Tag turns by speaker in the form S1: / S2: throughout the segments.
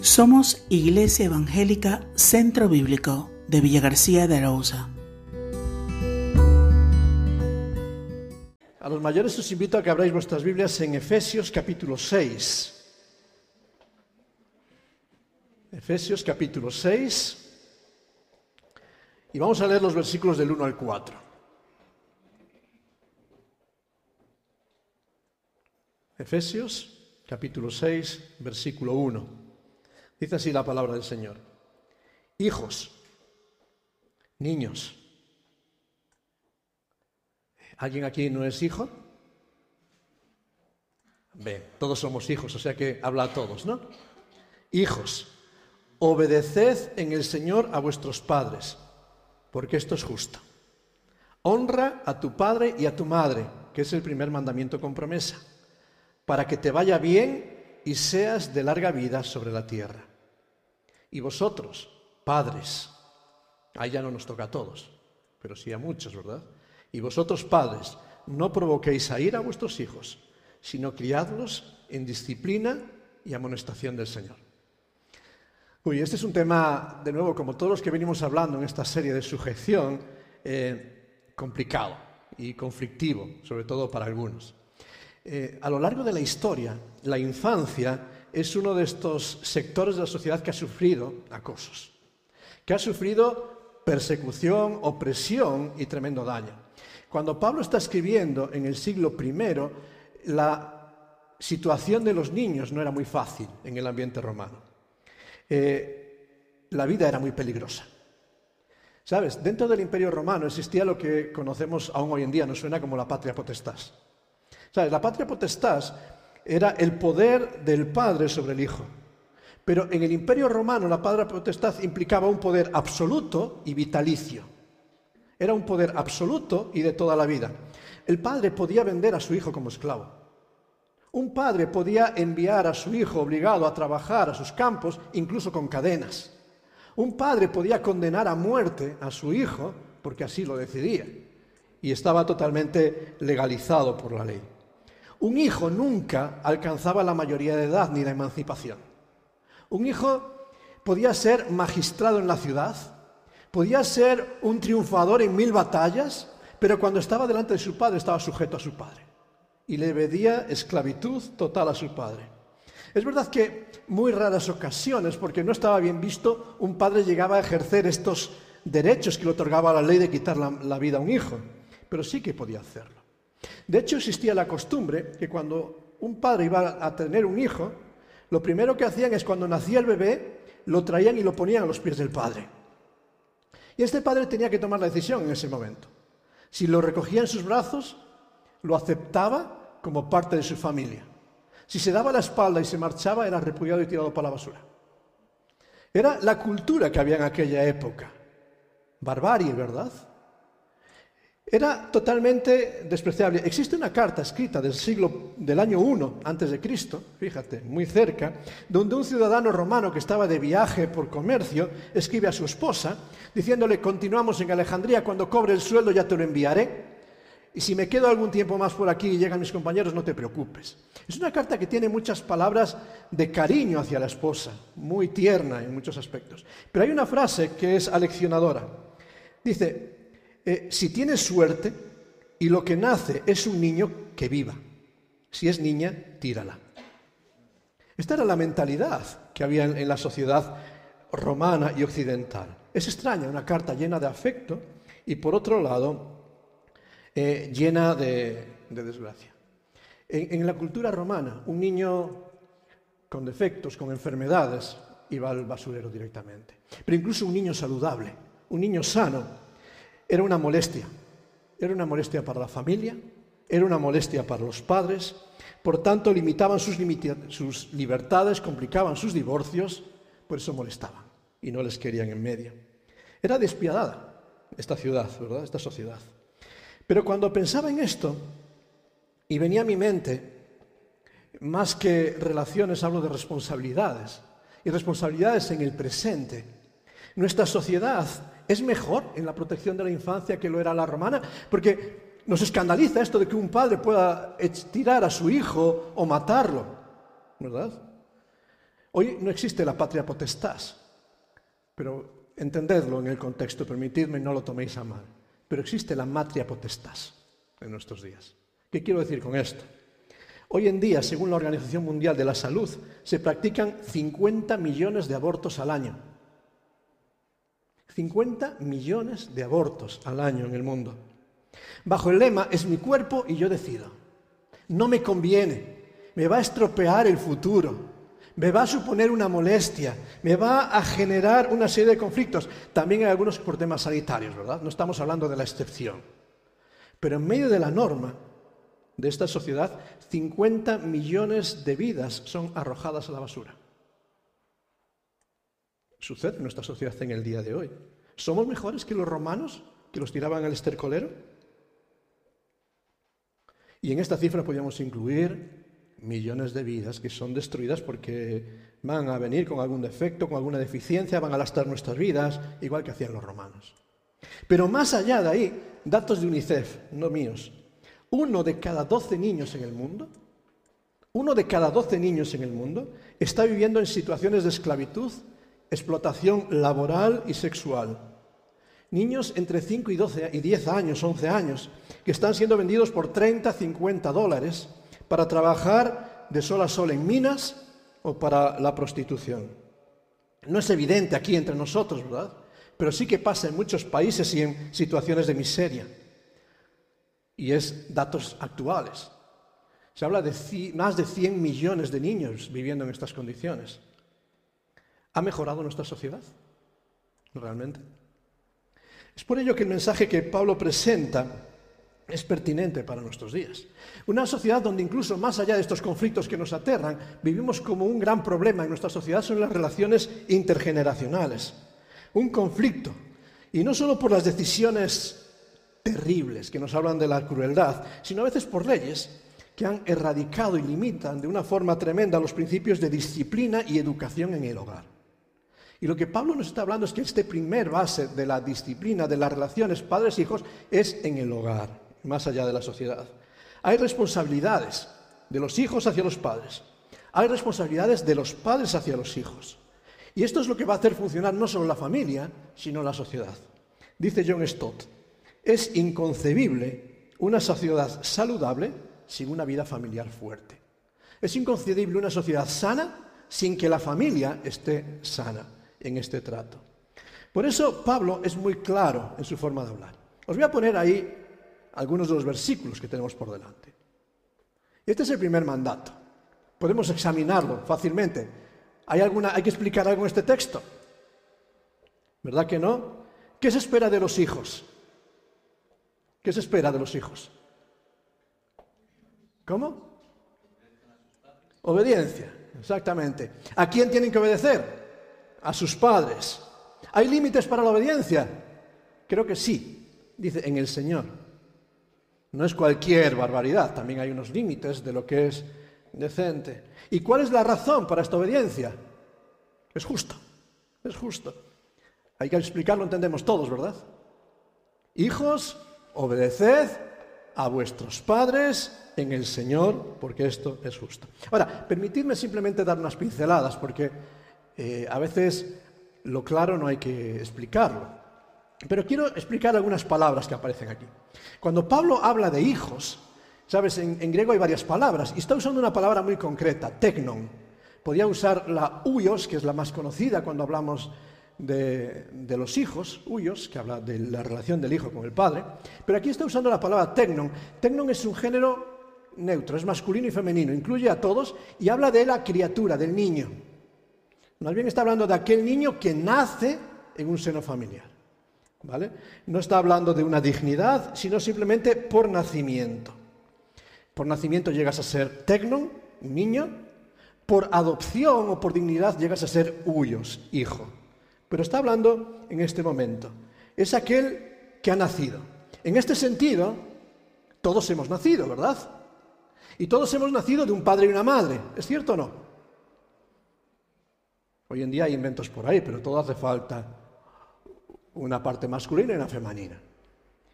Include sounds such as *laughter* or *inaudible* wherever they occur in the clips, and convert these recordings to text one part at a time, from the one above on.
S1: Somos Iglesia Evangélica Centro Bíblico de Villa García de Arauza.
S2: A los mayores os invito a que abráis vuestras Biblias en Efesios capítulo 6. Efesios capítulo 6. Y vamos a leer los versículos del 1 al 4. Efesios capítulo 6, versículo 1. Dice así la palabra del Señor. Hijos, niños. ¿Alguien aquí no es hijo? Bien, todos somos hijos, o sea que habla a todos, ¿no? Hijos, obedeced en el Señor a vuestros padres, porque esto es justo. Honra a tu padre y a tu madre, que es el primer mandamiento con promesa, para que te vaya bien y seas de larga vida sobre la tierra. Y vosotros, padres, ahí ya no nos toca a todos, pero sí a muchos, ¿verdad? Y vosotros, padres, no provoquéis a ir a vuestros hijos, sino criadlos en disciplina y amonestación del Señor. Uy, este es un tema, de nuevo, como todos los que venimos hablando en esta serie de sujeción, eh, complicado y conflictivo, sobre todo para algunos. Eh, a lo largo de la historia, la infancia es uno de estos sectores de la sociedad que ha sufrido acosos, que ha sufrido persecución, opresión y tremendo daño. Cuando Pablo está escribiendo en el siglo I, la situación de los niños no era muy fácil en el ambiente romano. Eh, la vida era muy peligrosa. ¿Sabes? Dentro del imperio romano existía lo que conocemos aún hoy en día, nos suena como la patria potestad. ¿Sabes? La patria potestad era el poder del padre sobre el hijo. Pero en el imperio romano la patria potestad implicaba un poder absoluto y vitalicio. Era un poder absoluto y de toda la vida. El padre podía vender a su hijo como esclavo. Un padre podía enviar a su hijo obligado a trabajar a sus campos, incluso con cadenas. Un padre podía condenar a muerte a su hijo porque así lo decidía. Y estaba totalmente legalizado por la ley. Un hijo nunca alcanzaba la mayoría de edad ni la emancipación. Un hijo podía ser magistrado en la ciudad, podía ser un triunfador en mil batallas, pero cuando estaba delante de su padre estaba sujeto a su padre y le pedía esclavitud total a su padre. Es verdad que muy raras ocasiones, porque no estaba bien visto, un padre llegaba a ejercer estos derechos que le otorgaba la ley de quitar la, la vida a un hijo, pero sí que podía hacerlo. De hecho, existía la costumbre que cuando un padre iba a tener un hijo, lo primero que hacían es cuando nacía el bebé, lo traían y lo ponían a los pies del padre. Y este padre tenía que tomar la decisión en ese momento. Si lo recogía en sus brazos, lo aceptaba como parte de su familia. Si se daba la espalda y se marchaba, era repudiado y tirado para la basura. Era la cultura que había en aquella época. Barbarie, ¿verdad? Era totalmente despreciable. Existe una carta escrita del siglo del año 1 antes de Cristo, fíjate, muy cerca, donde un ciudadano romano que estaba de viaje por comercio escribe a su esposa diciéndole, "Continuamos en Alejandría, cuando cobre el sueldo ya te lo enviaré." Y si me quedo algún tiempo más por aquí y llegan mis compañeros, no te preocupes. Es una carta que tiene muchas palabras de cariño hacia la esposa, muy tierna en muchos aspectos. Pero hay una frase que es aleccionadora. Dice, eh, si tienes suerte y lo que nace es un niño, que viva. Si es niña, tírala. Esta era la mentalidad que había en, la sociedad romana y occidental. Es extraña, una carta llena de afecto y por otro lado eh, llena de, desgracia. en, la cultura romana, un niño con defectos, con enfermedades, iba al basurero directamente. Pero incluso un niño saludable, un niño sano, era una molestia. Era una molestia para la familia, era una molestia para los padres, por tanto limitaban sus, libertades, complicaban sus divorcios, por eso molestaban y no les querían en medio. Era despiadada esta ciudad, ¿verdad? Esta sociedad. Pero cuando pensaba en esto, y venía a mi mente, más que relaciones, hablo de responsabilidades, y responsabilidades en el presente. Nuestra sociedad es mejor en la protección de la infancia que lo era la romana, porque nos escandaliza esto de que un padre pueda tirar a su hijo o matarlo, ¿verdad? Hoy no existe la patria potestad, pero entendedlo en el contexto, permitidme, no lo toméis a mal, pero existe la matria potestad en nuestros días. ¿Qué quiero decir con esto? Hoy en día, según la Organización Mundial de la Salud, se practican 50 millones de abortos al año. 50 millones de abortos al año en el mundo. Bajo el lema, es mi cuerpo y yo decido. No me conviene, me va a estropear el futuro, me va a suponer una molestia, me va a generar una serie de conflictos. También hay algunos por temas sanitarios, ¿verdad? No estamos hablando de la excepción. Pero en medio de la norma de esta sociedad, 50 millones de vidas son arrojadas a la basura. Sucede en nuestra sociedad en el día de hoy. ¿Somos mejores que los romanos que los tiraban al estercolero? Y en esta cifra podríamos incluir millones de vidas que son destruidas porque van a venir con algún defecto, con alguna deficiencia, van a lastar nuestras vidas, igual que hacían los romanos. Pero más allá de ahí, datos de UNICEF, no míos, uno de cada doce niños en el mundo, uno de cada doce niños en el mundo está viviendo en situaciones de esclavitud, explotación laboral y sexual. Niños entre 5 y, 12, y 10 años, 11 años, que están siendo vendidos por 30, 50 dólares para trabajar de sol a sol en minas o para la prostitución. No es evidente aquí entre nosotros, ¿verdad? Pero sí que pasa en muchos países y en situaciones de miseria. Y es datos actuales. Se habla de más de 100 millones de niños viviendo en estas condiciones. ¿Ha mejorado nuestra sociedad? ¿Realmente? Es por ello que el mensaje que Pablo presenta es pertinente para nuestros días. Una sociedad donde incluso más allá de estos conflictos que nos aterran, vivimos como un gran problema en nuestra sociedad son las relaciones intergeneracionales. Un conflicto. Y no solo por las decisiones terribles que nos hablan de la crueldad, sino a veces por leyes que han erradicado y limitan de una forma tremenda los principios de disciplina y educación en el hogar. Y lo que Pablo nos está hablando es que este primer base de la disciplina, de las relaciones padres-hijos, es en el hogar más allá de la sociedad. Hay responsabilidades de los hijos hacia los padres. Hay responsabilidades de los padres hacia los hijos. Y esto es lo que va a hacer funcionar no solo la familia, sino la sociedad. Dice John Stott, es inconcebible una sociedad saludable sin una vida familiar fuerte. Es inconcebible una sociedad sana sin que la familia esté sana en este trato. Por eso Pablo es muy claro en su forma de hablar. Os voy a poner ahí algunos de los versículos que tenemos por delante. Este es el primer mandato. Podemos examinarlo fácilmente. ¿Hay, alguna, ¿Hay que explicar algo en este texto? ¿Verdad que no? ¿Qué se espera de los hijos? ¿Qué se espera de los hijos? ¿Cómo? Obediencia, exactamente. ¿A quién tienen que obedecer? A sus padres. ¿Hay límites para la obediencia? Creo que sí, dice en el Señor. No es cualquier barbaridad, también hay unos límites de lo que es decente. ¿Y cuál es la razón para esta obediencia? Es justo, es justo. Hay que explicarlo, entendemos todos, ¿verdad? Hijos, obedeced a vuestros padres en el Señor, porque esto es justo. Ahora, permitidme simplemente dar unas pinceladas, porque eh, a veces lo claro no hay que explicarlo. Pero quiero explicar algunas palabras que aparecen aquí. Cuando Pablo habla de hijos, sabes, en, griego hay varias palabras, y está usando una palabra muy concreta, tecnon. Podría usar la huyos, que es la más conocida cuando hablamos de, los hijos, huyos, que habla de la relación del hijo con el padre, pero aquí está usando la palabra tecnon. Tecnon es un género neutro, es masculino y femenino, incluye a todos y habla de la criatura, del niño. Más bien está hablando de aquel niño que nace en un seno familiar. ¿vale? No está hablando de una dignidad, sino simplemente por nacimiento. Por nacimiento llegas a ser tecnon, niño, por adopción o por dignidad llegas a ser huyos, hijo. Pero está hablando en este momento. Es aquel que ha nacido. En este sentido, todos hemos nacido, ¿verdad? Y todos hemos nacido de un padre y una madre, ¿es cierto o no? Hoy en día hay inventos por ahí, pero todo hace falta una parte masculina y una femenina.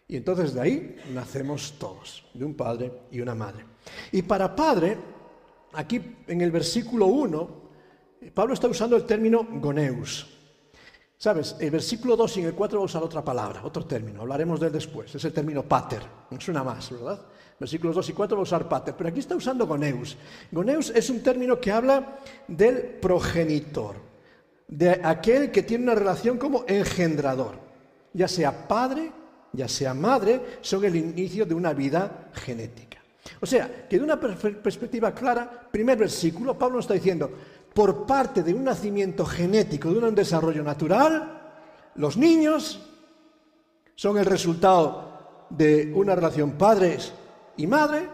S2: Y entonces de ahí nacemos todos, de un padre y una madre. Y para padre, aquí en el versículo 1, Pablo está usando el término goneus. ¿Sabes? El versículo 2 y en el 4 va a usar otra palabra, otro término. Hablaremos de él después. Es el término pater. No suena más, ¿verdad? Versículos 2 y 4 va a usar. Pero aquí está usando goneus. Goneus es un término que habla del progenitor, de aquel que tiene una relación como engendrador. Ya sea padre, ya sea madre, son el inicio de una vida genética. O sea, que de una perspectiva clara, primer versículo, Pablo nos está diciendo, por parte de un nacimiento genético, de un desarrollo natural, los niños son el resultado de una relación padres y madre,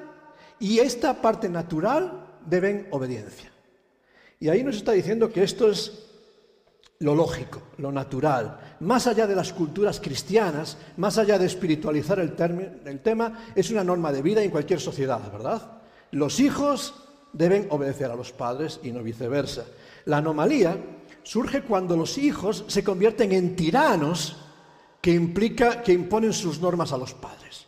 S2: y esta parte natural deben obediencia. Y ahí nos está diciendo que esto es lo lógico, lo natural. Más allá de las culturas cristianas, más allá de espiritualizar el, el, tema, es una norma de vida en cualquier sociedad, ¿verdad? Los hijos deben obedecer a los padres y no viceversa. La anomalía surge cuando los hijos se convierten en tiranos que implica que imponen sus normas a los padres.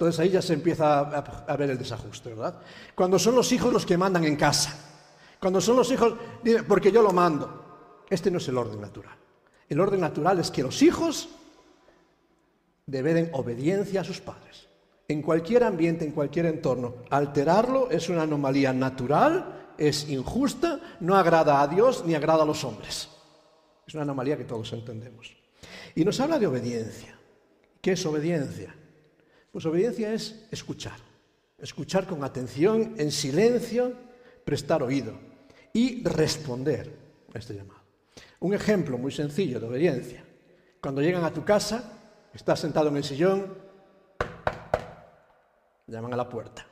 S2: Entonces ahí ya se empieza a, ver el desajuste, ¿verdad? Cuando son los hijos los que mandan en casa. Cuando son los hijos, porque yo lo mando. Este no es el orden natural. El orden natural es que los hijos deben obediencia a sus padres en cualquier ambiente, en cualquier entorno. Alterarlo es una anomalía natural, es injusta, no agrada a Dios ni agrada a los hombres. Es una anomalía que todos entendemos. Y nos habla de obediencia. ¿Qué es obediencia? Pues obediencia es escuchar. Escuchar con atención, en silencio, prestar oído y responder a este llamado. Un ejemplo muy sencillo de obediencia. Cuando llegan a tu casa, estás sentado en el sillón, Llaman a la puerta.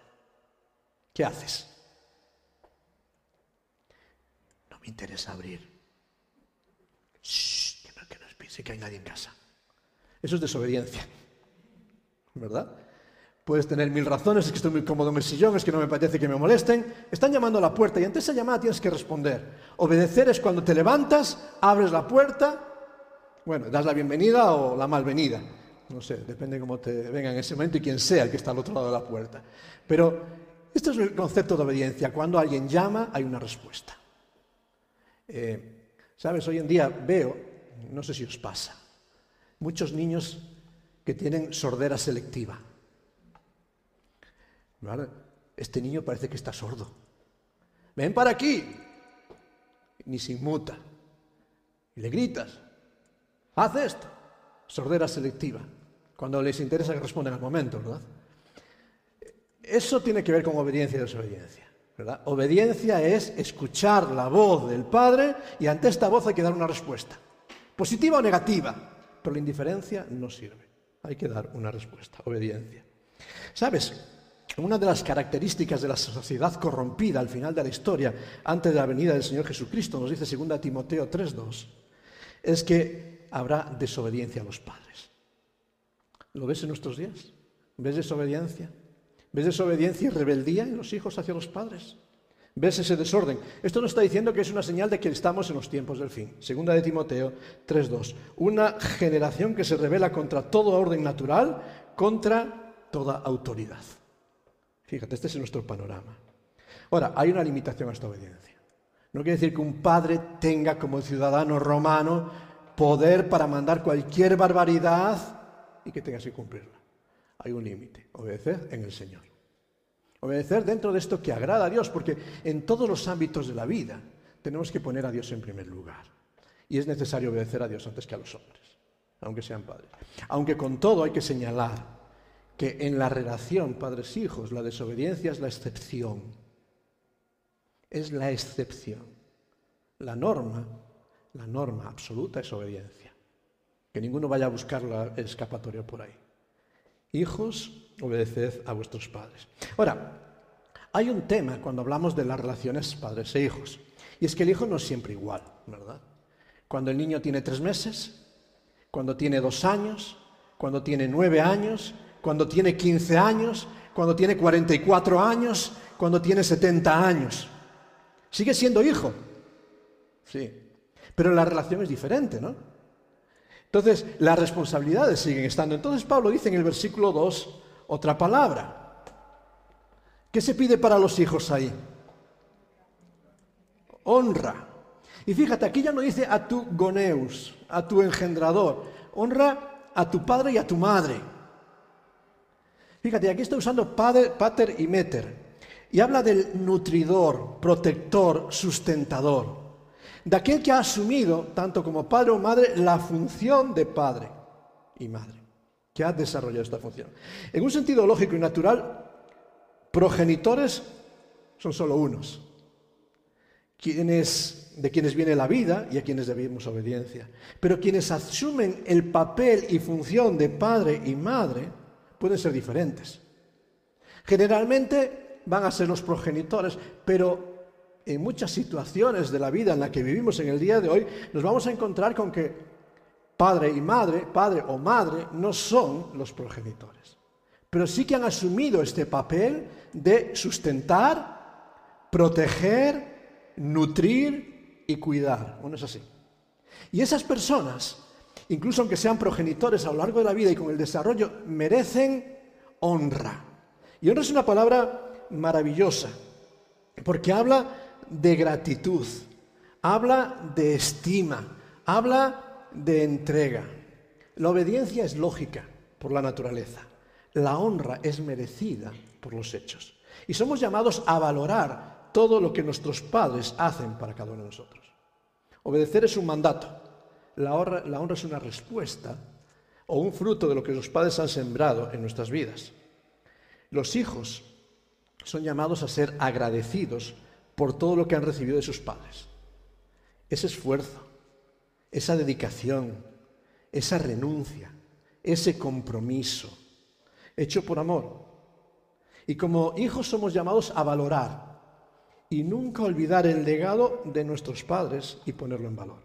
S2: ¿Qué haces? No me interesa abrir. Shh, que no, que no que hay nadie en casa. Eso es desobediencia. ¿Verdad? Puedes tener mil razones, es que estoy muy cómodo en el sillón, es que no me parece que me molesten. Están llamando a la puerta y ante esa llamada tienes que responder. Obedecer es cuando te levantas, abres la puerta, bueno, das la bienvenida o la malvenida. No sé, depende cómo te venga en ese momento y quién sea el que está al otro lado de la puerta. Pero este es el concepto de obediencia. Cuando alguien llama, hay una respuesta. Eh, Sabes, hoy en día veo, no sé si os pasa, muchos niños que tienen sordera selectiva. Este niño parece que está sordo. Ven para aquí. Ni se inmuta. Y le gritas. Haz esto. Sordera selectiva cuando les interesa que respondan al momento, ¿verdad? Eso tiene que ver con obediencia y desobediencia. Obediencia es escuchar la voz del Padre y ante esta voz hay que dar una respuesta, positiva o negativa, pero la indiferencia no sirve. Hay que dar una respuesta, obediencia. ¿Sabes? Una de las características de la sociedad corrompida al final de la historia, antes de la venida del Señor Jesucristo, nos dice 2 Timoteo 3.2, es que habrá desobediencia a los padres. ¿Lo ves en nuestros días? ¿Ves desobediencia? ¿Ves desobediencia y rebeldía en los hijos hacia los padres? ¿Ves ese desorden? Esto nos está diciendo que es una señal de que estamos en los tiempos del fin. Segunda de Timoteo 3.2. Una generación que se revela contra todo orden natural, contra toda autoridad. Fíjate, este es nuestro panorama. Ahora, hay una limitación a esta obediencia. No quiere decir que un padre tenga como ciudadano romano poder para mandar cualquier barbaridad y que tengas que cumplirla. Hay un límite, obedecer en el Señor. Obedecer dentro de esto que agrada a Dios, porque en todos los ámbitos de la vida tenemos que poner a Dios en primer lugar. Y es necesario obedecer a Dios antes que a los hombres, aunque sean padres. Aunque con todo hay que señalar que en la relación padres-hijos la desobediencia es la excepción. Es la excepción. La norma, la norma absoluta es obediencia. Que ninguno vaya a buscar la escapatoria por ahí. Hijos, obedeced a vuestros padres. Ahora, hay un tema cuando hablamos de las relaciones padres e hijos. Y es que el hijo no es siempre igual, ¿verdad? Cuando el niño tiene tres meses, cuando tiene dos años, cuando tiene nueve años, cuando tiene quince años, cuando tiene cuarenta y cuatro años, cuando tiene setenta años. Sigue siendo hijo. Sí. Pero la relación es diferente, ¿no? Entonces, las responsabilidades siguen estando. Entonces, Pablo dice en el versículo 2 otra palabra. ¿Qué se pide para los hijos ahí? Honra. Y fíjate, aquí ya no dice a tu goneus, a tu engendrador. Honra a tu padre y a tu madre. Fíjate, aquí está usando padre, pater y meter. Y habla del nutridor, protector, sustentador. De aquel que ha asumido, tanto como padre o madre, la función de padre y madre. Que ha desarrollado esta función. En un sentido lógico y natural, progenitores son solo unos. Quienes, de quienes viene la vida y a quienes debemos obediencia. Pero quienes asumen el papel y función de padre y madre pueden ser diferentes. Generalmente van a ser los progenitores, pero en muchas situaciones de la vida en la que vivimos en el día de hoy, nos vamos a encontrar con que padre y madre, padre o madre, no son los progenitores. Pero sí que han asumido este papel de sustentar, proteger, nutrir y cuidar. Bueno, es así. Y esas personas, incluso aunque sean progenitores a lo largo de la vida y con el desarrollo, merecen honra. Y honra es una palabra maravillosa, porque habla de gratitud, habla de estima, habla de entrega. La obediencia es lógica por la naturaleza, la honra es merecida por los hechos. Y somos llamados a valorar todo lo que nuestros padres hacen para cada uno de nosotros. Obedecer es un mandato, la honra, es una respuesta o un fruto de lo que los padres han sembrado en nuestras vidas. Los hijos son llamados a ser agradecidos por todo lo que han recibido de sus padres. Ese esfuerzo, esa dedicación, esa renuncia, ese compromiso, hecho por amor. Y como hijos somos llamados a valorar y nunca olvidar el legado de nuestros padres y ponerlo en valor.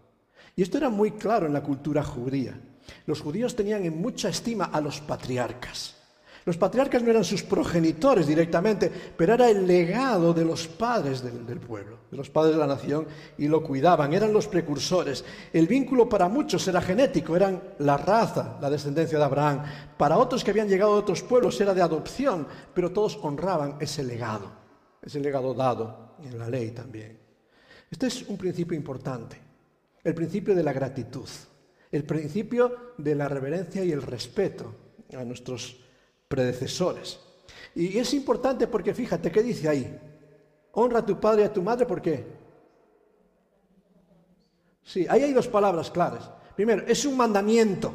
S2: Y esto era muy claro en la cultura judía. Los judíos tenían en mucha estima a los patriarcas. Los patriarcas no eran sus progenitores directamente, pero era el legado de los padres del, pueblo, de los padres de la nación, y lo cuidaban, eran los precursores. El vínculo para muchos era genético, eran la raza, la descendencia de Abraham. Para otros que habían llegado de otros pueblos era de adopción, pero todos honraban ese legado, ese legado dado en la ley también. Este es un principio importante, el principio de la gratitud, el principio de la reverencia y el respeto a nuestros predecesores. Y es importante porque fíjate, ¿qué dice ahí? Honra a tu padre y a tu madre, ¿por qué? Sí, ahí hay dos palabras claras. Primero, es un mandamiento.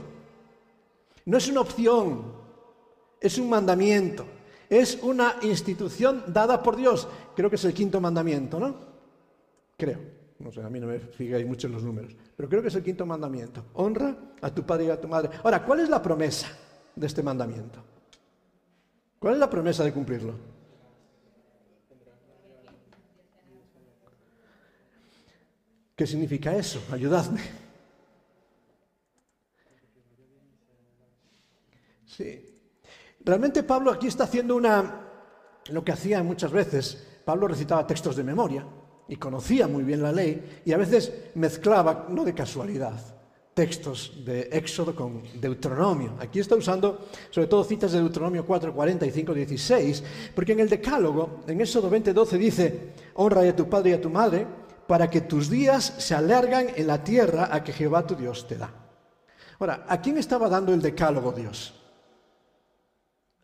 S2: No es una opción, es un mandamiento. Es una institución dada por Dios. Creo que es el quinto mandamiento, ¿no? Creo. No sé, a mí no me fijáis mucho en los números. Pero creo que es el quinto mandamiento. Honra a tu padre y a tu madre. Ahora, ¿cuál es la promesa de este mandamiento? ¿Cuál es la promesa de cumplirlo? ¿Qué significa eso? Ayudadme. Sí. Realmente Pablo aquí está haciendo una lo que hacía muchas veces. Pablo recitaba textos de memoria y conocía muy bien la ley y a veces mezclaba, no de casualidad, textos de Éxodo con Deuteronomio. Aquí está usando sobre todo citas de Deuteronomio 4, 45, 16, porque en el Decálogo, en Éxodo 20, 12 dice, honra a tu padre y a tu madre para que tus días se alargan en la tierra a que Jehová tu Dios te da. Ahora, ¿a quién estaba dando el Decálogo Dios?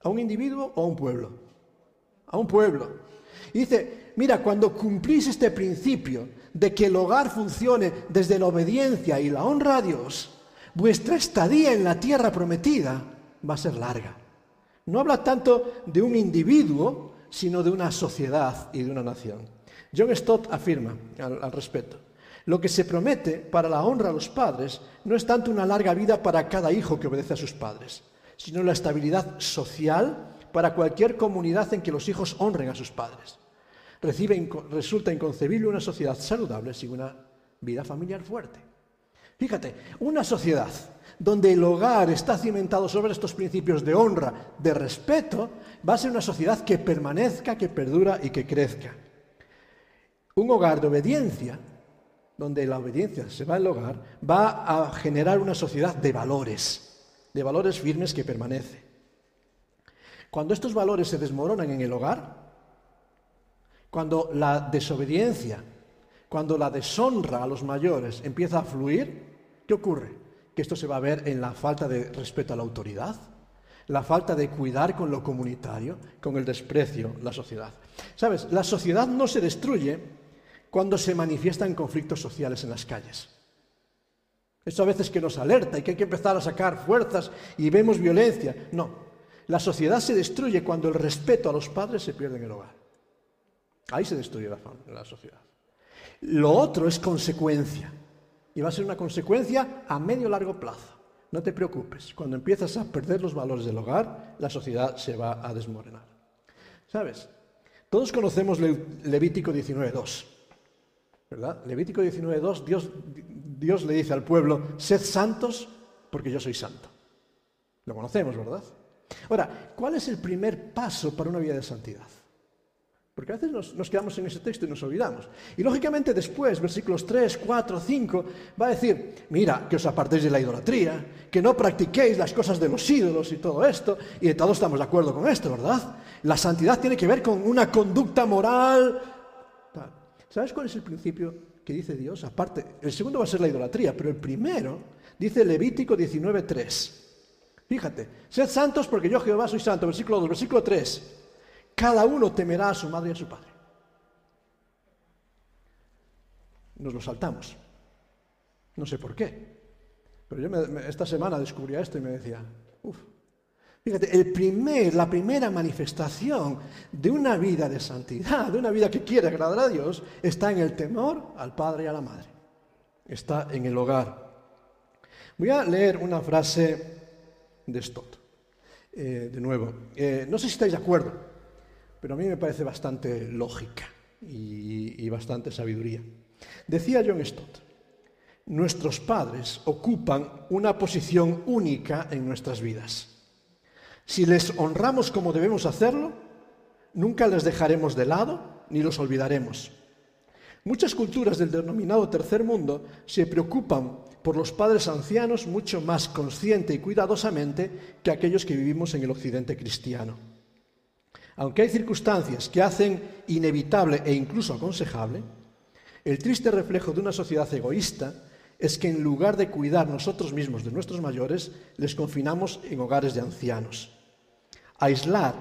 S2: ¿A un individuo o a un pueblo? A un pueblo. Y dice, mira, cuando cumplís este principio de que el hogar funcione desde la obediencia y la honra a Dios, vuestra estadía en la tierra prometida va a ser larga. No habla tanto de un individuo, sino de una sociedad y de una nación. John Stott afirma al, al respecto, lo que se promete para la honra a los padres no es tanto una larga vida para cada hijo que obedece a sus padres, sino la estabilidad social para cualquier comunidad en que los hijos honren a sus padres resulta inconcebible una sociedad saludable sin una vida familiar fuerte. Fíjate, una sociedad donde el hogar está cimentado sobre estos principios de honra, de respeto, va a ser una sociedad que permanezca, que perdura y que crezca. Un hogar de obediencia, donde la obediencia se va al hogar, va a generar una sociedad de valores, de valores firmes que permanece. Cuando estos valores se desmoronan en el hogar, cuando la desobediencia, cuando la deshonra a los mayores empieza a fluir, ¿qué ocurre? Que esto se va a ver en la falta de respeto a la autoridad, la falta de cuidar con lo comunitario, con el desprecio, la sociedad. Sabes, la sociedad no se destruye cuando se manifiestan conflictos sociales en las calles. Esto a veces que nos alerta y que hay que empezar a sacar fuerzas y vemos violencia. No, la sociedad se destruye cuando el respeto a los padres se pierde en el hogar. Ahí se destruye la, la sociedad. Lo otro es consecuencia. Y va a ser una consecuencia a medio largo plazo. No te preocupes, cuando empiezas a perder los valores del hogar, la sociedad se va a desmoronar. ¿Sabes? Todos conocemos Levítico 19.2. ¿Verdad? Levítico 19.2, Dios, Dios le dice al pueblo, sed santos porque yo soy santo. Lo conocemos, ¿verdad? Ahora, ¿cuál es el primer paso para una vida de santidad? Porque a veces nos, quedamos en ese texto y nos olvidamos. Y lógicamente después, versículos 3, 4, 5, va a decir, mira, que os apartéis de la idolatría, que no practiquéis las cosas de los ídolos y todo esto. Y todos estamos de acuerdo con esto, ¿verdad? La santidad tiene que ver con una conducta moral. ¿Sabes cuál es el principio que dice Dios? Aparte, el segundo va a ser la idolatría, pero el primero dice Levítico 19, 3. Fíjate, sed santos porque yo Jehová soy santo. Versículo 2, versículo 3. Cada uno temerá a su madre y a su padre. Nos lo saltamos. No sé por qué. Pero yo esta semana descubría esto y me decía, uff, fíjate, la primera manifestación de una vida de santidad, de una vida que quiere agradar a Dios, está en el temor al padre y a la madre. Está en el hogar. Voy a leer una frase de Stott. Eh, de nuevo, eh, no sé si estáis de acuerdo pero a mí me parece bastante lógica y, bastante sabiduría. Decía John Stott, nuestros padres ocupan una posición única en nuestras vidas. Si les honramos como debemos hacerlo, nunca les dejaremos de lado ni los olvidaremos. Muchas culturas del denominado tercer mundo se preocupan por los padres ancianos mucho más consciente y cuidadosamente que aquellos que vivimos en el occidente cristiano. Aunque hay circunstancias que hacen inevitable e incluso aconsejable, el triste reflejo de una sociedad egoísta es que en lugar de cuidar nosotros mismos de nuestros mayores, les confinamos en hogares de ancianos. Aislar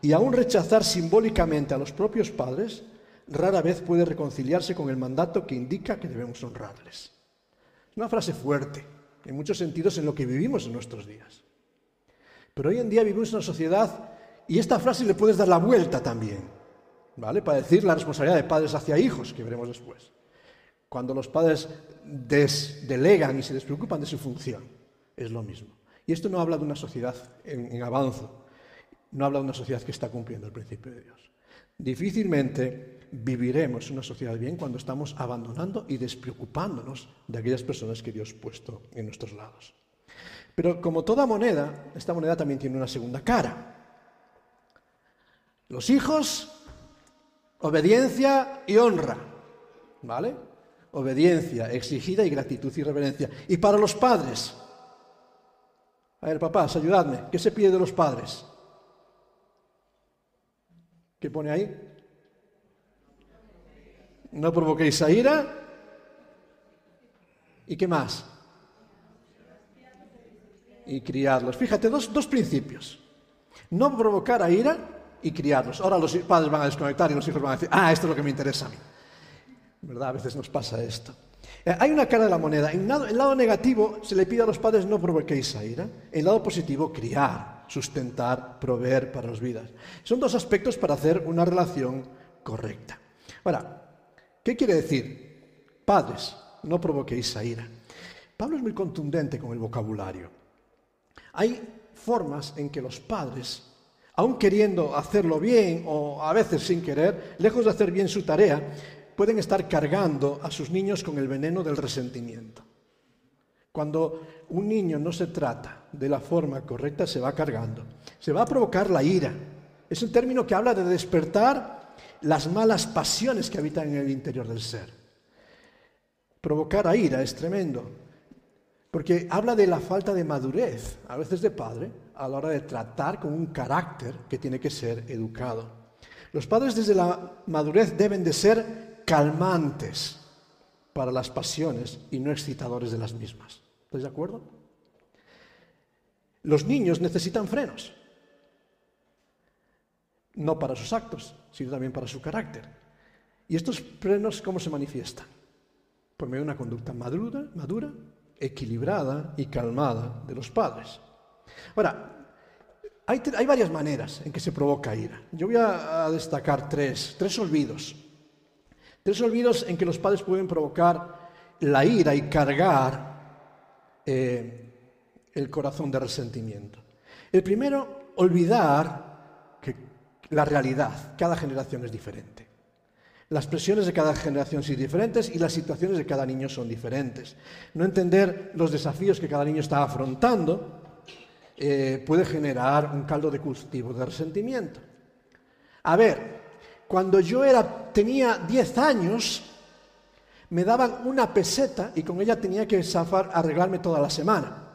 S2: y aún rechazar simbólicamente a los propios padres rara vez puede reconciliarse con el mandato que indica que debemos honrarles. Una frase fuerte, en muchos sentidos, en lo que vivimos en nuestros días. Pero hoy en día vivimos en una sociedad y esta frase le puedes dar la vuelta también, ¿vale? Para decir la responsabilidad de padres hacia hijos, que veremos después. Cuando los padres delegan y se despreocupan de su función, es lo mismo. Y esto no habla de una sociedad en, en avance, no habla de una sociedad que está cumpliendo el principio de Dios. Difícilmente viviremos una sociedad bien cuando estamos abandonando y despreocupándonos de aquellas personas que Dios ha puesto en nuestros lados. Pero como toda moneda, esta moneda también tiene una segunda cara. Los hijos, obediencia y honra. ¿Vale? Obediencia exigida y gratitud y reverencia. Y para los padres. A ver, papás, ayudadme. ¿Qué se pide de los padres? ¿Qué pone ahí? No provoquéis a ira. ¿Y qué más? Y criarlos. Fíjate, dos, dos principios. No provocar a ira y criarlos. Ahora los padres van a desconectar y los hijos van a decir, ah, esto es lo que me interesa a mí. ¿Verdad? A veces nos pasa esto. Eh, hay una cara de la moneda. En el lado negativo se le pide a los padres no provoquéis a ira. En el lado positivo, criar, sustentar, proveer para las vidas. Son dos aspectos para hacer una relación correcta. Ahora, ¿qué quiere decir? Padres, no provoquéis a ira. Pablo es muy contundente con el vocabulario. Hay formas en que los padres aun queriendo hacerlo bien o a veces sin querer, lejos de hacer bien su tarea, pueden estar cargando a sus niños con el veneno del resentimiento. Cuando un niño no se trata de la forma correcta, se va cargando. Se va a provocar la ira. Es un término que habla de despertar las malas pasiones que habitan en el interior del ser. Provocar a ira es tremendo, porque habla de la falta de madurez, a veces de padre, a la hora de tratar con un carácter que tiene que ser educado. Los padres desde la madurez deben de ser calmantes, para las pasiones y no excitadores de las mismas. ¿Estáis de acuerdo? Los niños necesitan frenos, no para sus actos, sino también para su carácter. ¿Y estos frenos cómo se manifiestan? Por medio de una conducta madura, madura equilibrada y calmada de los padres. Ahora, hay, hay, varias maneras en que se provoca ira. Yo voy a, destacar tres, tres olvidos. Tres olvidos en que los padres pueden provocar la ira y cargar eh, el corazón de resentimiento. El primero, olvidar que la realidad, cada generación es diferente. Las presiones de cada generación son diferentes y las situaciones de cada niño son diferentes. No entender los desafíos que cada niño está afrontando eh, puede generar un caldo de cultivo de resentimiento. A ver, cuando yo era, tenía 10 años, me daban una peseta y con ella tenía que zafar, arreglarme toda la semana.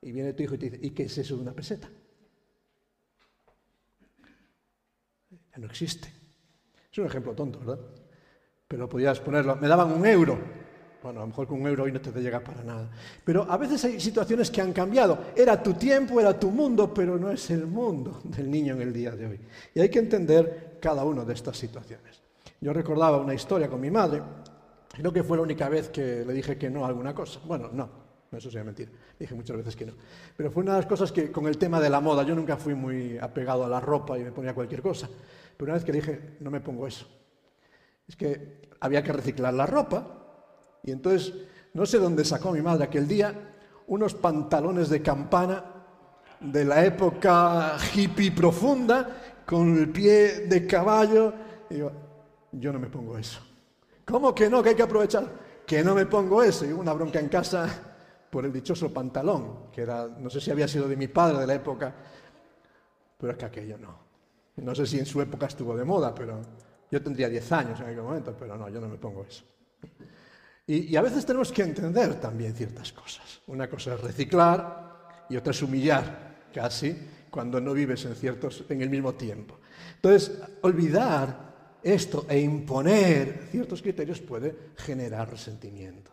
S2: Y viene tu hijo y te dice, ¿y qué es eso de una peseta? Ya no existe. Es un ejemplo tonto, ¿verdad? Pero podías ponerlo, me daban un euro. Bueno, a lo mejor con un euro hoy no te llega para nada. Pero a veces hay situaciones que han cambiado. Era tu tiempo, era tu mundo, pero no es el mundo del niño en el día de hoy. Y hay que entender cada una de estas situaciones. Yo recordaba una historia con mi madre. Creo que fue la única vez que le dije que no a alguna cosa. Bueno, no, eso sería mentira. Dije muchas veces que no. Pero fue una de las cosas que con el tema de la moda, yo nunca fui muy apegado a la ropa y me ponía cualquier cosa. Pero una vez que dije, no me pongo eso. Es que había que reciclar la ropa y entonces, no sé dónde sacó mi madre aquel día unos pantalones de campana de la época hippie profunda, con el pie de caballo. Y digo, yo no me pongo eso. ¿Cómo que no? Que hay que aprovechar. Que no me pongo eso. Y hubo una bronca en casa por el dichoso pantalón, que era, no sé si había sido de mi padre de la época, pero es que aquello no. No sé si en su época estuvo de moda, pero yo tendría 10 años en aquel momento, pero no, yo no me pongo eso. Y, a veces tenemos que entender también ciertas cosas. Una cosa es reciclar y otra es humillar, casi, cuando no vives en, ciertos, en el mismo tiempo. Entonces, olvidar esto e imponer ciertos criterios puede generar resentimiento.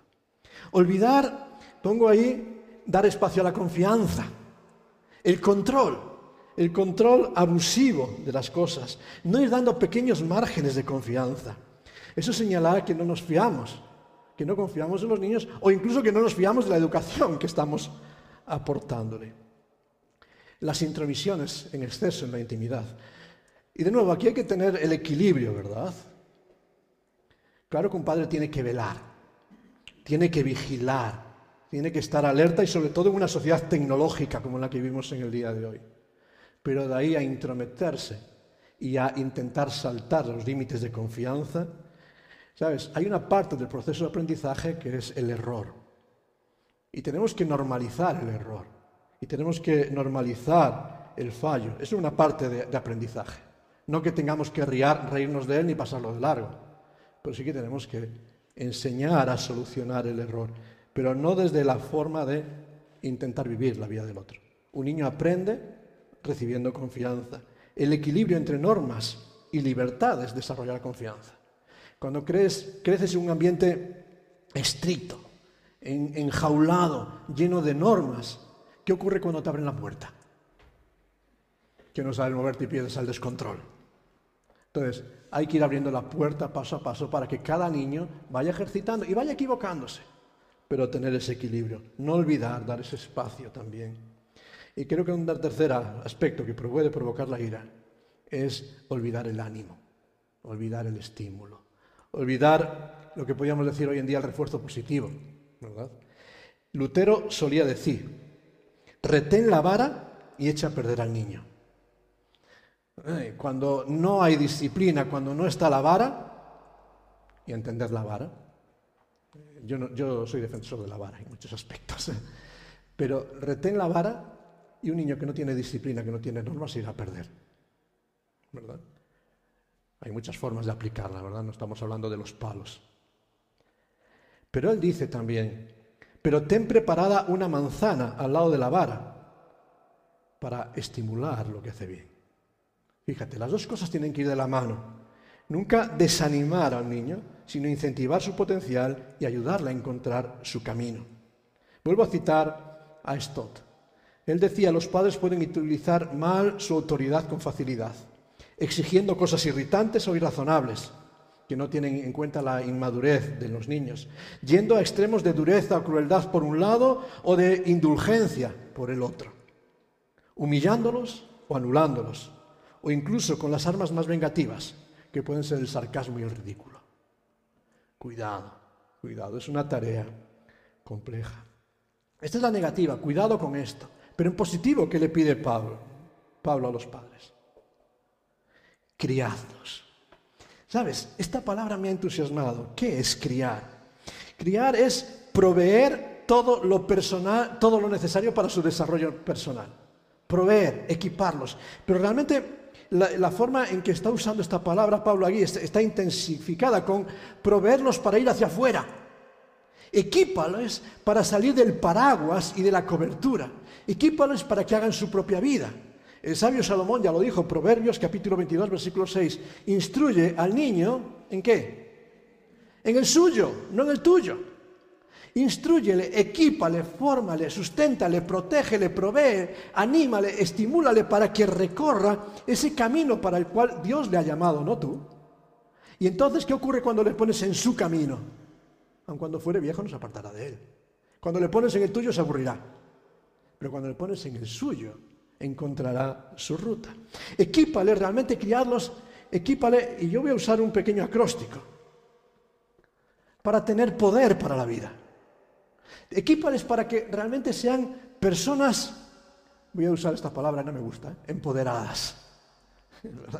S2: Olvidar, pongo ahí, dar espacio a la confianza, el control, el control abusivo de las cosas, no ir dando pequeños márgenes de confianza. Eso señala que no nos fiamos que no confiamos en los niños o incluso que no nos fiamos de la educación que estamos aportándole. Las intromisiones en exceso en la intimidad. Y de nuevo, aquí hay que tener el equilibrio, ¿verdad? Claro que un padre tiene que velar, tiene que vigilar, tiene que estar alerta y sobre todo en una sociedad tecnológica como la que vivimos en el día de hoy. Pero de ahí a intrometerse y a intentar saltar los límites de confianza, ¿Sabes? Hay una parte del proceso de aprendizaje que es el error. Y tenemos que normalizar el error. Y tenemos que normalizar el fallo. Es una parte de, aprendizaje. No que tengamos que reírnos de él ni pasarlo de largo. Pero sí que tenemos que enseñar a solucionar el error. Pero no desde la forma de intentar vivir la vida del otro. Un niño aprende recibiendo confianza. El equilibrio entre normas y libertades desarrollar confianza. Cuando creces en un ambiente estricto, enjaulado, lleno de normas, ¿qué ocurre cuando te abren la puerta? Que no sabes moverte y pierdes al descontrol. Entonces, hay que ir abriendo la puerta paso a paso para que cada niño vaya ejercitando y vaya equivocándose, pero tener ese equilibrio, no olvidar dar ese espacio también. Y creo que un tercer aspecto que puede provocar la ira es olvidar el ánimo, olvidar el estímulo olvidar lo que podríamos decir hoy en día el refuerzo positivo. ¿verdad? Lutero solía decir, retén la vara y echa a perder al niño. Cuando no hay disciplina, cuando no está la vara, y entender la vara, yo, yo soy defensor de la vara en muchos aspectos, *laughs* pero retén la vara y un niño que no tiene disciplina, que no tiene normas, irá a perder. ¿Verdad? Hay muchas formas de aplicarla, ¿verdad? No estamos hablando de los palos. Pero él dice también, pero ten preparada una manzana al lado de la vara para estimular lo que hace bien. Fíjate, las dos cosas tienen que ir de la mano. Nunca desanimar al niño, sino incentivar su potencial y ayudarla a encontrar su camino. Vuelvo a citar a Stott. Él decía, los padres pueden utilizar mal su autoridad con facilidad, exigiendo cosas irritantes o irrazonables, que no tienen en cuenta la inmadurez de los niños, yendo a extremos de dureza o crueldad por un lado o de indulgencia por el otro, humillándolos o anulándolos, o incluso con las armas más vengativas, que pueden ser el sarcasmo y el ridículo. Cuidado, cuidado, es una tarea compleja. Esta es la negativa, cuidado con esto. Pero en positivo, ¿qué le pide Pablo? Pablo a los padres. Criadlos. ¿Sabes? Esta palabra me ha entusiasmado. ¿Qué es criar? Criar es proveer todo lo personal, todo lo necesario para su desarrollo personal. Proveer, equiparlos. Pero realmente la, forma en que está usando esta palabra Pablo aquí está, intensificada con proveerlos para ir hacia afuera. Equípales para salir del paraguas y de la cobertura. Equípales para que hagan su propia vida. El sabio Salomón ya lo dijo, Proverbios capítulo 22, versículo 6, instruye al niño en qué? En el suyo, no en el tuyo. Instruyele, equípale, fórmale, susténtale, protégele, provee, anímale, estimúlale para que recorra ese camino para el cual Dios le ha llamado, no tú. Y entonces, ¿qué ocurre cuando le pones en su camino? Aun cuando fuere viejo no se apartará de él. Cuando le pones en el tuyo se aburrirá. Pero cuando le pones en el suyo, encontrará su ruta. Equípale, realmente criarlos, equípale, y yo voy a usar un pequeño acróstico, para tener poder para la vida. Equípales para que realmente sean personas, voy a usar esta palabra, no me gusta, ¿eh? empoderadas. *laughs*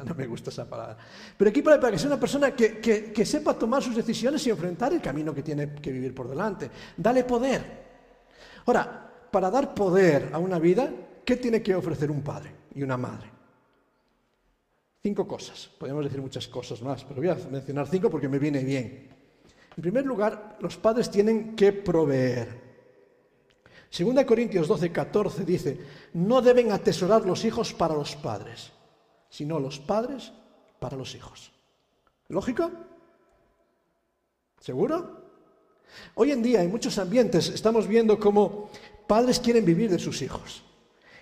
S2: No me gusta esa palabra. Pero equípale para que sea una persona que, que sepa tomar sus decisiones y enfrentar el camino que tiene que vivir por delante. Dale poder. Ahora, para dar poder a una vida, ¿qué tiene que ofrecer un padre y una madre? Cinco cosas. Podríamos decir muchas cosas más, pero voy a mencionar cinco porque me viene bien. En primer lugar, los padres tienen que proveer. Segunda Corintios 12, 14 dice, no deben atesorar los hijos para los padres, sino los padres para los hijos. ¿Lógico? ¿Seguro? Hoy en día en muchos ambientes estamos viendo cómo padres quieren vivir de sus hijos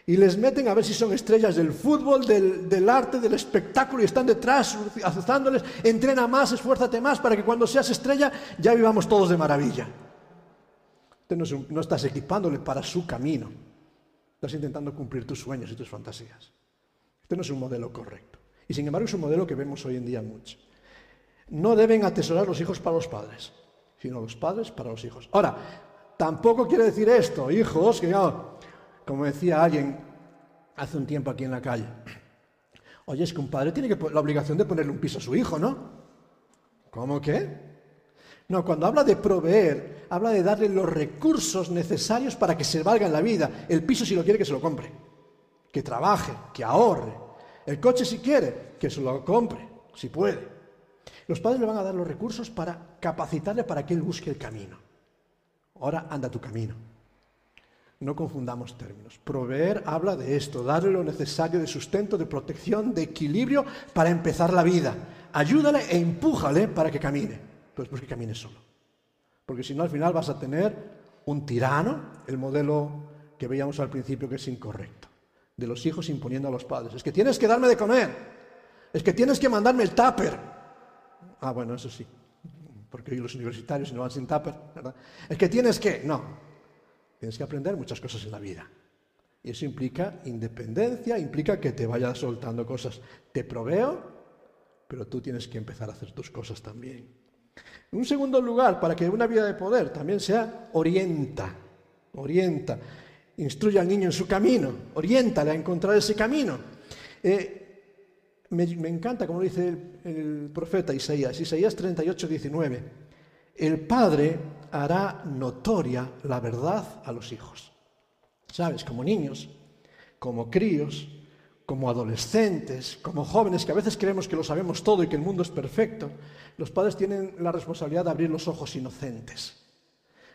S2: y les meten a ver si son estrellas del fútbol, del, arte, del espectáculo y están detrás azuzándoles, entrena más, esfuérzate más para que cuando seas estrella ya vivamos todos de maravilla. no, no estás equipándole para su camino, estás intentando cumplir tus sueños y tus fantasías. Este no es un modelo correcto. Y sin embargo es un modelo que vemos hoy en día mucho. No deben atesorar los hijos para los padres, sino los padres para los hijos. Ahora, tampoco quiere decir esto, hijos, que ya como decía alguien hace un tiempo aquí en la calle, oye, es que un padre tiene la obligación de ponerle un piso a su hijo, ¿no? ¿Cómo qué? No, cuando habla de proveer, habla de darle los recursos necesarios para que se valga en la vida. El piso si lo quiere que se lo compre, que trabaje, que ahorre. El coche si quiere, que se lo compre, si puede. Los padres le van a dar los recursos para capacitarle para que él busque el camino. Ahora anda tu camino. No confundamos términos. Proveer habla de esto, darle lo necesario de sustento, de protección, de equilibrio para empezar la vida. Ayúdale e empújale para que camine. Pues porque camine solo. Porque si no, al final vas a tener un tirano, el modelo que veíamos al principio que es incorrecto, de los hijos imponiendo a los padres. Es que tienes que darme de comer, es que tienes que mandarme el tupper. Ah, bueno, eso sí, porque hoy los universitarios no van sin tupper, ¿verdad? Es que tienes que, no, Tienes que aprender muchas cosas en la vida. Y eso implica independencia, implica que te vayas soltando cosas. Te proveo, pero tú tienes que empezar a hacer tus cosas también. En un segundo lugar, para que una vida de poder también sea, orienta, orienta, instruye al niño en su camino, oriéntale a encontrar ese camino. Eh, me, encanta, como dice el, el profeta Isaías, Isaías 38, 19. El padre hará notoria la verdad a los hijos. ¿Sabes? Como niños, como críos, como adolescentes, como jóvenes que a veces creemos que lo sabemos todo y que el mundo es perfecto, los padres tienen la responsabilidad de abrir los ojos inocentes.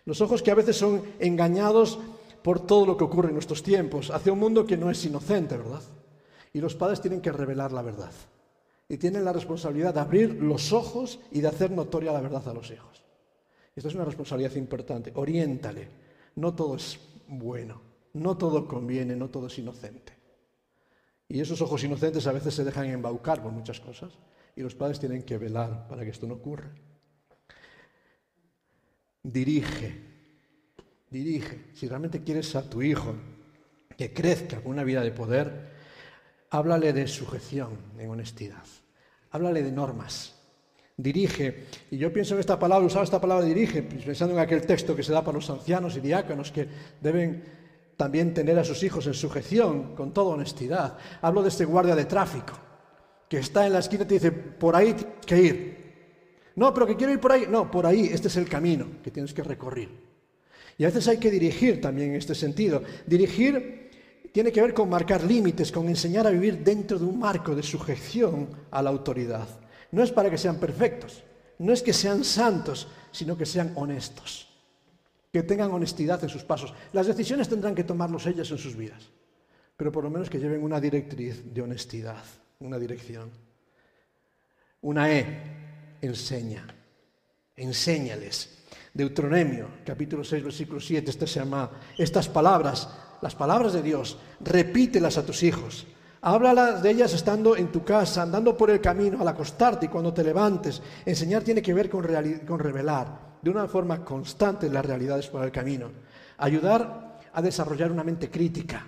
S2: Los ojos que a veces son engañados por todo lo que ocurre en nuestros tiempos, hacia un mundo que no es inocente, ¿verdad? Y los padres tienen que revelar la verdad. y tienen la responsabilidad de abrir los ojos y de hacer notoria la verdad a los hijos. Esta es una responsabilidad importante. Oriéntale. No todo es bueno, no todo conviene, no todo es inocente. Y esos ojos inocentes a veces se dejan embaucar por muchas cosas y los padres tienen que velar para que esto no ocurra. Dirige, dirige. Si realmente quieres a tu hijo que crezca con una vida de poder, háblale de sujeción en honestidad. Háblale de normas. Dirige. Y yo pienso en esta palabra, usaba esta palabra dirige, pensando en aquel texto que se da para los ancianos y diáconos que deben también tener a sus hijos en sujeción con toda honestidad. Hablo de este guardia de tráfico que está en la esquina y te dice, por ahí tienes que ir. No, pero que quiero ir por ahí. No, por ahí, este es el camino que tienes que recorrer. Y a veces hay que dirigir también en este sentido. Dirigir tiene que ver con marcar límites, con enseñar a vivir dentro de un marco de sujeción a la autoridad. No es para que sean perfectos, no es que sean santos, sino que sean honestos, que tengan honestidad en sus pasos. Las decisiones tendrán que tomarlos ellas en sus vidas, pero por lo menos que lleven una directriz de honestidad, una dirección. Una E, enseña, enséñales. Deuteronomio, capítulo 6, versículo 7, este se llama, estas palabras las palabras de Dios, repítelas a tus hijos. Háblalas de ellas estando en tu casa, andando por el camino, al acostarte y cuando te levantes. Enseñar tiene que ver con, con revelar de una forma constante las realidades por el camino. Ayudar a desarrollar una mente crítica.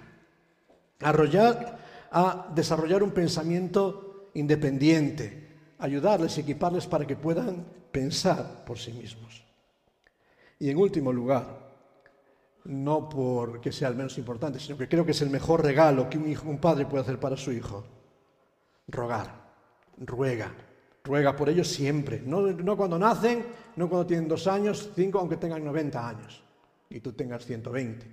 S2: Arrollar, a desarrollar un pensamiento independiente. Ayudarles y equiparles para que puedan pensar por sí mismos. Y en último lugar, no porque sea el menos importante, sino que creo que es el mejor regalo que un, un padre puede hacer para su hijo. Rogar, ruega, ruega por ellos siempre, no, no cuando nacen, no cuando tienen dos años, cinco, aunque tengan 90 años y tú tengas 120.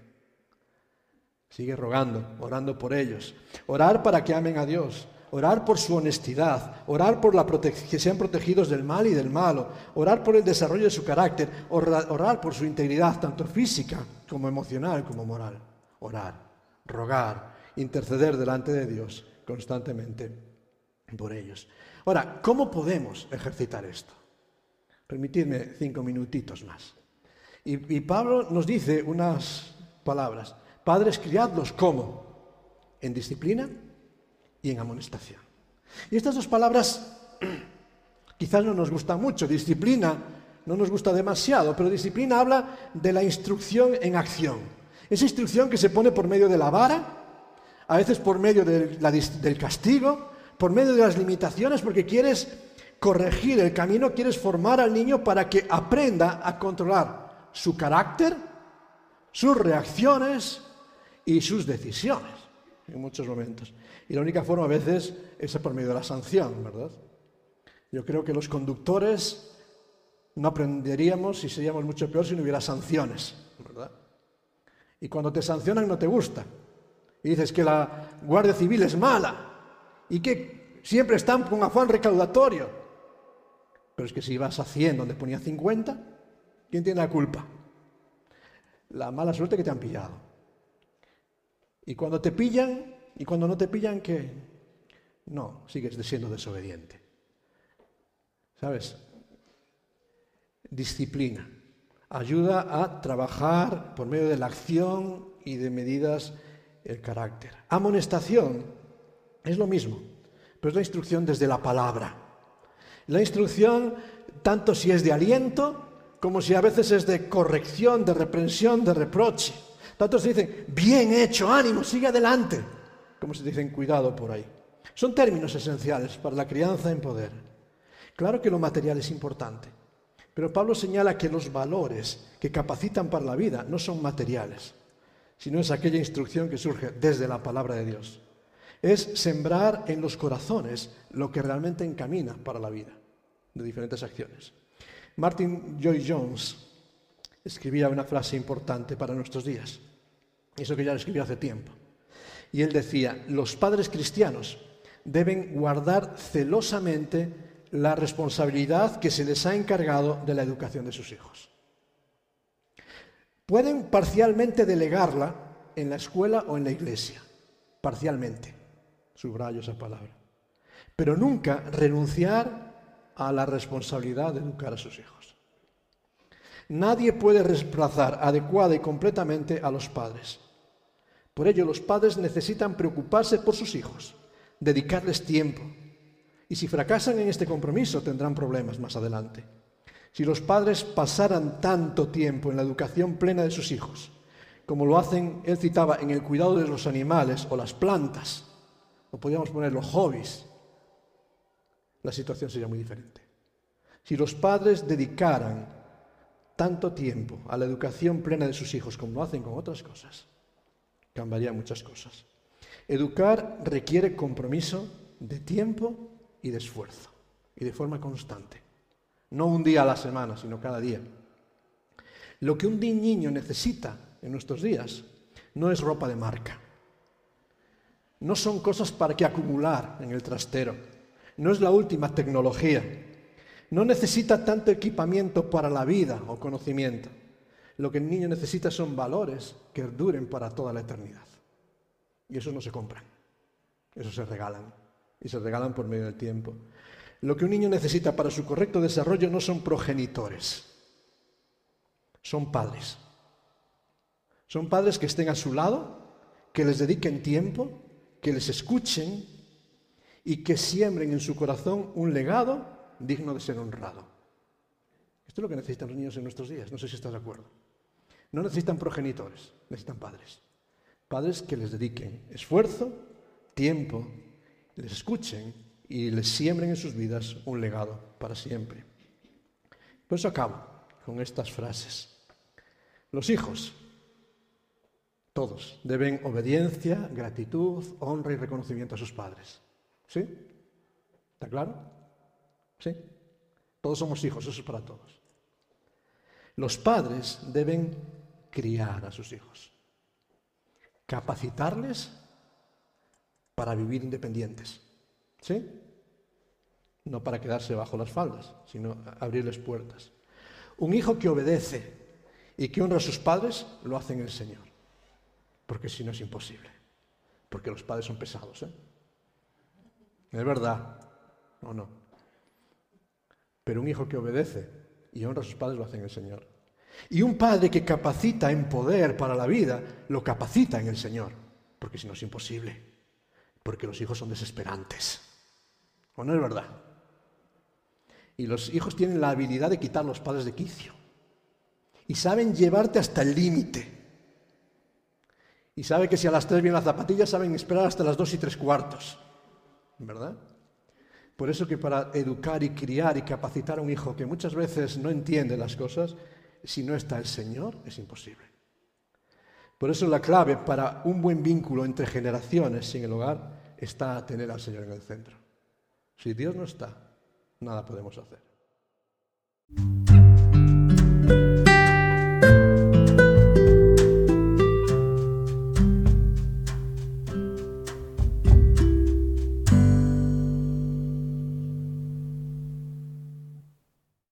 S2: Sigue rogando, orando por ellos. Orar para que amen a Dios, orar por su honestidad, orar por la que sean protegidos del mal y del malo, orar por el desarrollo de su carácter, orar por su integridad, tanto física como emocional como moral. Orar, rogar, interceder delante de Dios constantemente por ellos. Ahora, ¿cómo podemos ejercitar esto? Permitidme cinco minutitos más. Y, y Pablo nos dice unas palabras. Padres, criadlos como? En disciplina y en amonestación. Y estas dos palabras *clears throat* quizás no nos gustan mucho. Disciplina no nos gusta demasiado, pero disciplina habla de la instrucción en acción. Esa instrucción que se pone por medio de la vara, a veces por medio del castigo, por medio de las limitaciones, porque quieres corregir el camino, quieres formar al niño para que aprenda a controlar su carácter, sus reacciones y sus decisiones en muchos momentos. Y la única forma a veces es por medio de la sanción, ¿verdad? Yo creo que los conductores no aprenderíamos y seríamos mucho peor si no hubiera sanciones, ¿verdad? Y cuando te sancionan no te gusta. Y dices que la Guardia Civil es mala y que siempre están con afán recaudatorio. Pero es que si vas a 100 donde ponía 50, ¿quién tiene la culpa? La mala suerte que te han pillado. Y cuando te pillan, y cuando no te pillan, ¿qué? No, sigues siendo desobediente. ¿Sabes? disciplina. Ayuda a trabajar por medio de la acción y de medidas el carácter. Amonestación es lo mismo, pero es la instrucción desde la palabra. La instrucción, tanto si es de aliento, como si a veces es de corrección, de reprensión, de reproche. Tanto se dicen, bien hecho, ánimo, sigue adelante, como se dicen, cuidado por ahí. Son términos esenciales para la crianza en poder. Claro que lo material es importante, pero Pablo señala que los valores que capacitan para la vida no son materiales, sino es aquella instrucción que surge desde la palabra de Dios. Es sembrar en los corazones lo que realmente encamina para la vida, de diferentes acciones. Martin Joy Jones escribía una frase importante para nuestros días, eso que ya lo escribió hace tiempo. Y él decía, los padres cristianos deben guardar celosamente la responsabilidad que se les ha encargado de la educación de sus hijos. Pueden parcialmente delegarla en la escuela o en la iglesia, parcialmente, subrayo esa palabra. pero nunca renunciar a la responsabilidad de educar a sus hijos. Nadie puede reemplazar adecuada y completamente a los padres. Por ello, los padres necesitan preocuparse por sus hijos, dedicarles tiempo. Y si fracasan en este compromiso, tendrán problemas más adelante. Si los padres pasaran tanto tiempo en la educación plena de sus hijos, como lo hacen, él citaba, en el cuidado de los animales o las plantas, o podríamos poner los hobbies, la situación sería muy diferente. Si los padres dedicaran tanto tiempo a la educación plena de sus hijos como lo hacen con otras cosas, cambiaría muchas cosas. Educar requiere compromiso de tiempo y de esfuerzo, y de forma constante. No un día a la semana, sino cada día. Lo que un niño necesita en nuestros días no es ropa de marca. No son cosas para que acumular en el trastero. No es la última tecnología. No necesita tanto equipamiento para la vida o conocimiento. Lo que el niño necesita son valores que duren para toda la eternidad. Y eso no se compran. Eso se regalan. Y se regalan por medio del tiempo. Lo que un niño necesita para su correcto desarrollo no son progenitores, son padres. Son padres que estén a su lado, que les dediquen tiempo, que les escuchen y que siembren en su corazón un legado digno de ser honrado. Esto es lo que necesitan los niños en nuestros días, no sé si estás de acuerdo. No necesitan progenitores, necesitan padres. Padres que les dediquen esfuerzo, tiempo, les escuchen y les siembren en sus vidas un legado para siempre. Por eso acabo con estas frases. Los hijos, todos, deben obediencia, gratitud, honra y reconocimiento a sus padres. ¿Sí? ¿Está claro? ¿Sí? Todos somos hijos, eso es para todos. Los padres deben criar a sus hijos, capacitarles para vivir independientes. ¿Sí? No para quedarse bajo las faldas, sino abrirles puertas. Un hijo que obedece y que honra a sus padres, lo hace en el Señor. Porque si no es imposible. Porque los padres son pesados. ¿eh? Es verdad. No, no. Pero un hijo que obedece y honra a sus padres lo hace en el Señor. Y un padre que capacita en poder para la vida, lo capacita en el Señor. Porque si no es imposible. Porque los hijos son desesperantes. ¿O no es verdad? Y los hijos tienen la habilidad de quitar los padres de quicio. Y saben llevarte hasta el límite. Y saben que si a las tres vienen las zapatillas, saben esperar hasta las dos y tres cuartos. ¿Verdad? Por eso que para educar y criar y capacitar a un hijo que muchas veces no entiende las cosas, si no está el Señor, es imposible. Por eso la clave para un buen vínculo entre generaciones en el hogar está tener al Señor en el centro. Si Dios no está, nada podemos hacer.